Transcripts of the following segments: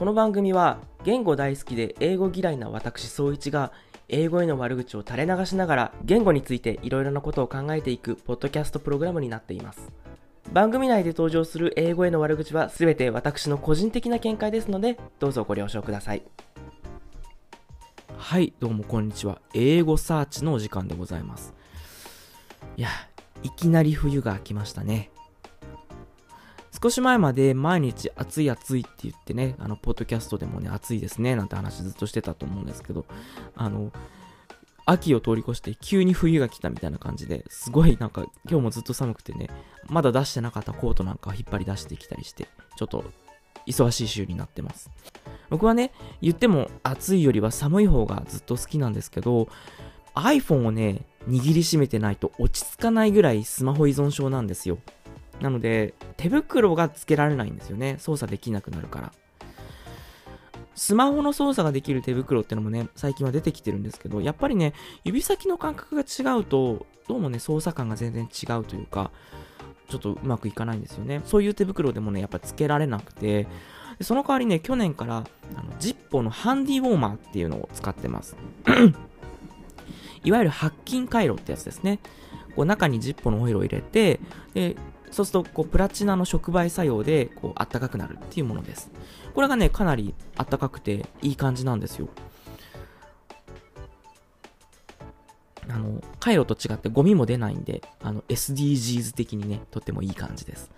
この番組は言語大好きで英語嫌いな私総一が英語への悪口を垂れ流しながら言語についていろいろなことを考えていくポッドキャストプログラムになっています番組内で登場する英語への悪口は全て私の個人的な見解ですのでどうぞご了承くださいはい、どうもこんにちは。英語サーチのお時間でございます。いや、いきなり冬が来ましたね。少し前まで毎日暑い暑いって言ってね、あの、ポッドキャストでもね、暑いですね、なんて話ずっとしてたと思うんですけど、あの、秋を通り越して急に冬が来たみたいな感じですごいなんか今日もずっと寒くてね、まだ出してなかったコートなんかを引っ張り出してきたりして、ちょっと忙しい週になってます。僕はね、言っても暑いよりは寒い方がずっと好きなんですけど、iPhone をね、握りしめてないと落ち着かないぐらいスマホ依存症なんですよ。なので、手袋がつけられないんですよね。操作できなくなるから。スマホの操作ができる手袋ってのもね、最近は出てきてるんですけど、やっぱりね、指先の感覚が違うと、どうもね、操作感が全然違うというか、ちょっとうまくいかないんですよね。そういう手袋でもね、やっぱつけられなくて、その代わりね、去年から、あの、ジッポのハンディウォーマーっていうのを使ってます。いわゆる白金回路ってやつですね。こう中にジッポのオイルを入れて、で、そうすると、こう、プラチナの触媒作用で、こう、あったかくなるっていうものです。これがね、かなりあったかくて、いい感じなんですよ。あの、回路と違ってゴミも出ないんで、あの、SDGs 的にね、とってもいい感じです。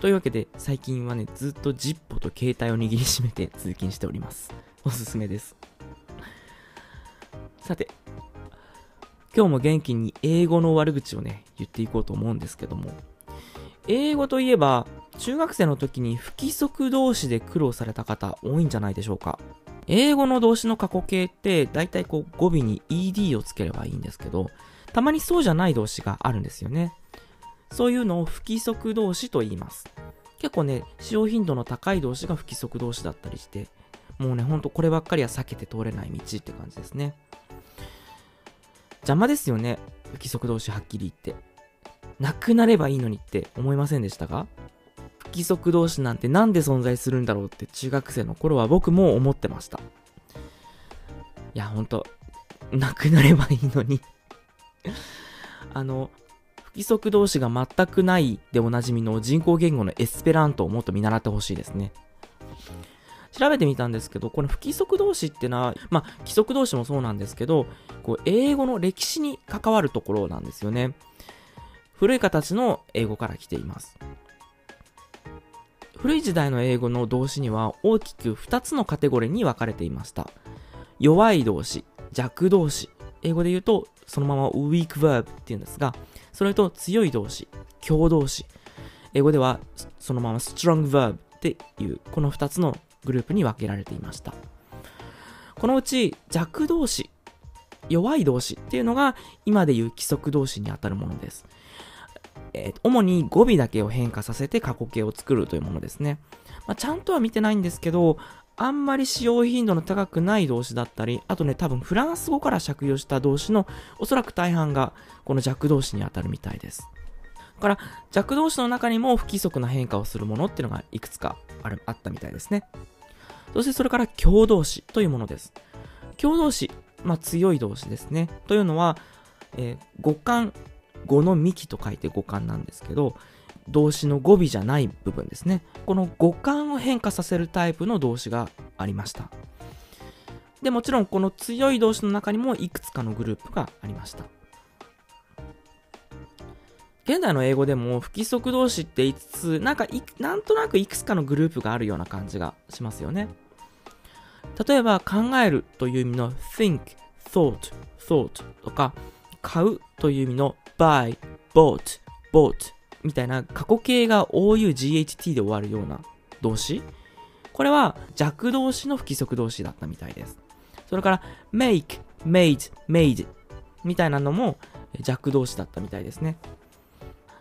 というわけで、最近はね、ずっとジッポと携帯を握りしめて 通勤しております。おすすめです。さて、今日も元気に英語の悪口をね、言っていこうと思うんですけども、英語といえば、中学生の時に不規則動詞で苦労された方多いんじゃないでしょうか。英語の動詞の過去形って、だいたいこう語尾に ed をつければいいんですけど、たまにそうじゃない動詞があるんですよね。そういうのを不規則動詞と言います。結構ね、使用頻度の高い動詞が不規則動詞だったりして、もうね、ほんとこればっかりは避けて通れない道って感じですね。邪魔ですよね、不規則動詞はっきり言って。なくなればいいのにって思いませんでしたか？不規則動詞なんてなんで存在するんだろうって中学生の頃は僕も思ってました。いや、ほんと、なくなればいいのに あの、不規則動詞が全くないでおなじみの人工言語のエスペラントをもっと見習ってほしいですね。調べてみたんですけど、この不規則動詞ってのは、まあ、規則動詞もそうなんですけど、こう、英語の歴史に関わるところなんですよね。古い形の英語から来ています。古い時代の英語の動詞には大きく2つのカテゴリーに分かれていました。弱い動詞、弱動詞。英語で言うと、そのまま weak verb っていうんですが、それと強い動詞、強動詞。英語ではそのまま strong verb っていう、この2つのグループに分けられていました。このうち弱動詞、弱い動詞っていうのが今でいう規則動詞にあたるものです。えー主に語尾だけを変化させて過去形を作るというものですね。まあ、ちゃんとは見てないんですけど、あんまり使用頻度の高くない動詞だったり、あとね、多分フランス語から借用した動詞のおそらく大半がこの弱動詞にあたるみたいです。だから弱動詞の中にも不規則な変化をするものっていうのがいくつかあるあったみたいですね。そしてそれから強動詞というものです。強動詞、まあ強い動詞ですね。というのは、えー語感、語の幹と書いて語感なんですけど、動詞の語尾じゃない部分ですね。この語感を変化させるタイプの動詞がありました。で、もちろんこの強い動詞の中にもいくつかのグループがありました。現代の英語でも不規則動詞って言いつつ、なんかい、なんとなくいくつかのグループがあるような感じがしますよね。例えば、考えるという意味の think, thought, thought とか、買うという意味の buy, bought, bought みたいな過去形が OUGHT で終わるような動詞。これは弱動詞の不規則動詞だったみたいです。それから make, made, made みたいなのも弱動詞だったみたいですね。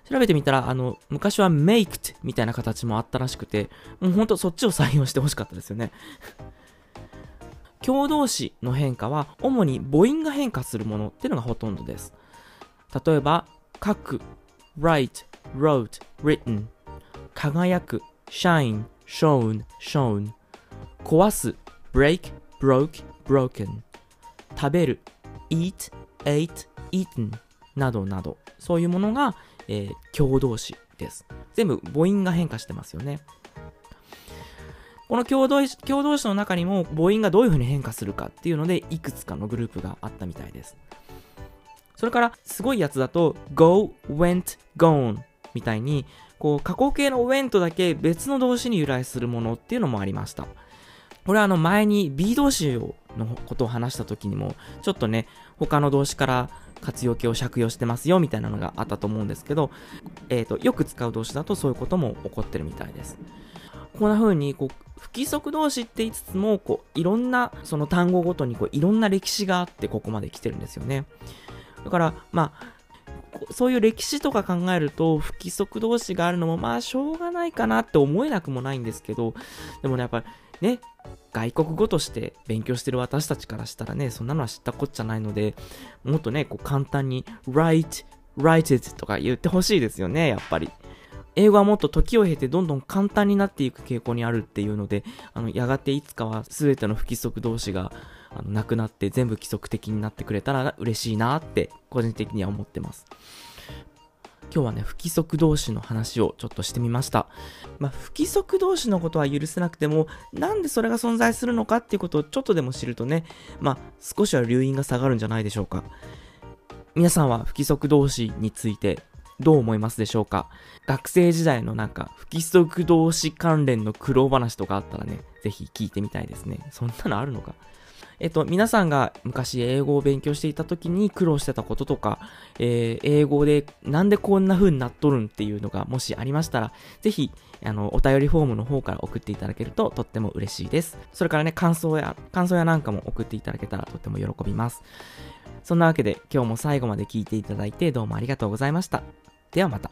調べてみたら、あの、昔は maked みたいな形もあったらしくて、もうほんとそっちを採用してほしかったですよね。強動詞の変化は、主に母音が変化するものっていうのがほとんどです。例えば、書く、write, wrote, written 輝く、shine, shown, shown 壊す break, broke, broken 食べる eat, ate, eaten などなど。そういうものが、えー、強動詞です。全部母音が変化してますよね。この共同共同詞の中にも母音がどういう風に変化するかっていうのでいくつかのグループがあったみたいです。それからすごいやつだと go, went, gone みたいにこう過去形の went だけ別の動詞に由来するものっていうのもありました。これはあの前に B 動詞のことを話した時にもちょっとね他の動詞から活用形を借用してますよみたいなのがあったと思うんですけど、えーと、よく使う動詞だとそういうことも起こってるみたいです。こんな風にこう不規則動詞って言いつつもこういろんなその単語ごとにこういろんな歴史があってここまで来てるんですよね。だからまあそういう歴史とか考えると不規則動詞があるのもまあしょうがないかなって思えなくもないんですけどでもねやっぱりね外国語として勉強してる私たちからしたらねそんなのは知ったこっちゃないのでもっとねこう簡単に write write it とか言ってほしいですよねやっぱり。英語はもっと時を経てどんどん簡単になっていく傾向にあるっていうので、あの、やがていつかは全ての不規則動詞が、あの、なくなって全部規則的になってくれたら嬉しいなって個人的には思ってます。今日はね、不規則動詞の話をちょっとしてみました。まあ、不規則動詞のことは許せなくても、なんでそれが存在するのかっていうことをちょっとでも知るとね、まあ、少しは留飲が下がるんじゃないでしょうか。皆さんは不規則動詞についてどう思いますでしょうか？学生時代のなんか不規則動詞関連の苦労話とかあったらね、ぜひ聞いてみたいですね。そんなのあるのか？えっと、皆さんが昔英語を勉強していた時に苦労してたこととか、えー、英語でなんでこんな風になっとるんっていうのがもしありましたら、ぜひ、あの、お便りフォームの方から送っていただけるととっても嬉しいです。それからね、感想や、感想やなんかも送っていただけたらとっても喜びます。そんなわけで今日も最後まで聞いていただいてどうもありがとうございました。ではまた。